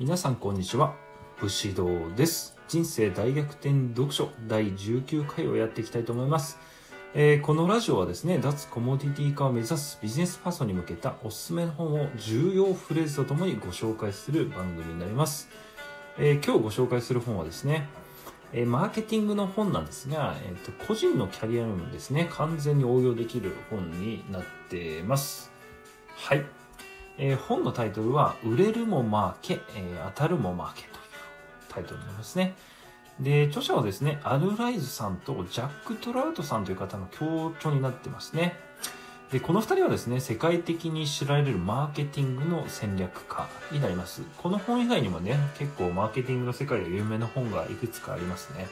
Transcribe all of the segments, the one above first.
皆さんこんにちは。武士道です。人生大逆転読書第19回をやっていきたいと思います、えーこのラジオはですね脱コモディティ化を目指すビジネスパーソンに向けたおすすめの本を重要フレーズとともにご紹介する番組になります、えー今日ご紹介する本はですねえマーケティングの本なんですが、えーと個人のキャリアにもですね。完全に応用できる本になってます。はい。えー本のタイトルは「売れるもマーケ、えー当たるもマーケ」というタイトルになりますね。で、著者はですね、アルライズさんとジャック・トラウトさんという方の協調になってますね。で、この二人はですね、世界的に知られるマーケティングの戦略家になります。この本以外にもね、結構マーケティングの世界で有名な本がいくつかありますね。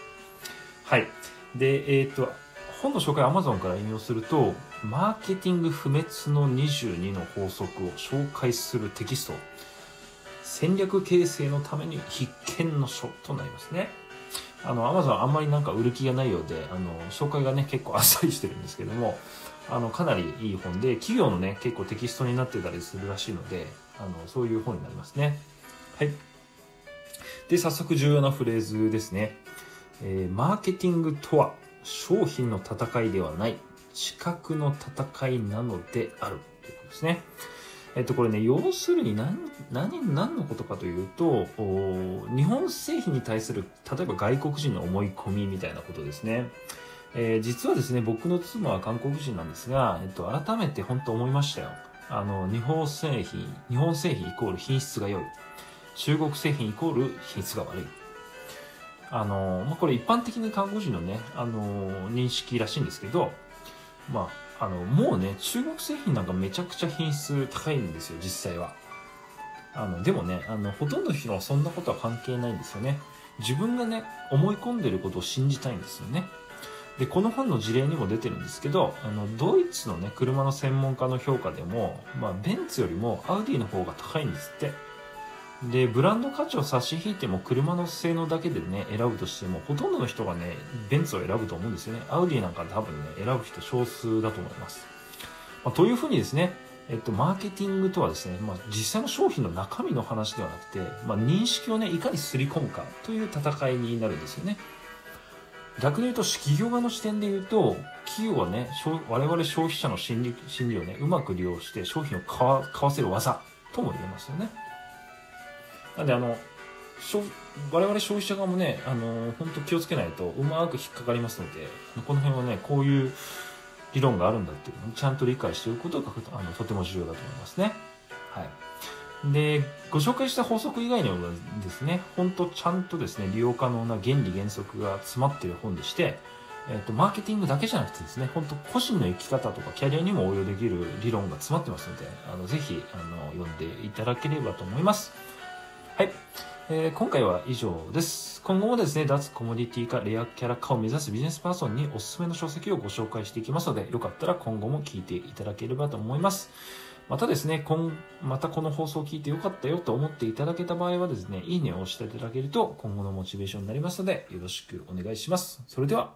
はい。で、えっ、と、本の紹介 Amazon から引用すると、マーケティング不滅の22の法則を紹介するテキスト。戦略形成のために必見の書となりますね。あの、Amazon あんまりなんか売る気がないようで、あの、紹介がね、結構あっさりしてるんですけども、あの、かなりいい本で、企業のね、結構テキストになってたりするらしいので、あの、そういう本になりますね。はい。で、早速重要なフレーズですね。えーマーケティングとは？商品の戦いではない資格の戦いなのであるということですね。えっと、これね、要するに何、何、何のことかというと、日本製品に対する、例えば外国人の思い込みみたいなことですね。えー実はですね、僕の妻は韓国人なんですが、えっと、改めて本当思いましたよ。あの、日本製品、日本製品イコール品質が良い。中国製品イコール品質が悪い。あの、まあ、これ一般的な韓国人のね、あの、認識らしいんですけど、まあ、あの、もうね、中国製品なんかめちゃくちゃ品質高いんですよ、実際は。あの、でもね、あの、ほとんどの人はそんなことは関係ないんですよね。自分がね、思い込んでることを信じたいんですよね。で、この本の事例にも出てるんですけど、あの、ドイツのね、車の専門家の評価でも、まあ、ベンツよりもアウディの方が高いんですって。で、ブランド価値を差し引いても車の性能だけでね、選ぶとしても、ほとんどの人がね、ベンツを選ぶと思うんですよね。アウディなんか多分ね、選ぶ人少数だと思います。まあ、というふうにですね、えっと、マーケティングとはですね、まあ、実際の商品の中身の話ではなくて、まあ、認識をね、いかにすり込むかという戦いになるんですよね。逆に言うと、企業側の視点で言うと、企業はね、消我々消費者の心理心理をね、うまく利用して商品を買わ買わせる技とも言えますよね。なんで、あの、我々消費者側もね、あの、本当気をつけないとうまく引っかかりますので、この辺はね、こういう理論があるんだっていうのをちゃんと理解しておくことがあのとても重要だと思いますね。はい。で、ご紹介した法則以外にもですね、本当ちゃんとですね、利用可能な原理原則が詰まっている本でして、えっと、マーケティングだけじゃなくてですね、本当個人の生き方とかキャリアにも応用できる理論が詰まってますので、あの、ぜひ、あの、読んでいただければと思います。えー今回は以上です。今後もですね、脱コモディティ化、レアキャラ化を目指すビジネスパーソンにおすすめの書籍をご紹介していきますので、よかったら今後も聞いていただければと思います。またですね、今、またこの放送を聞いてよかったよと思っていただけた場合はですね、いいねを押していただけると今後のモチベーションになりますので、よろしくお願いします。それでは、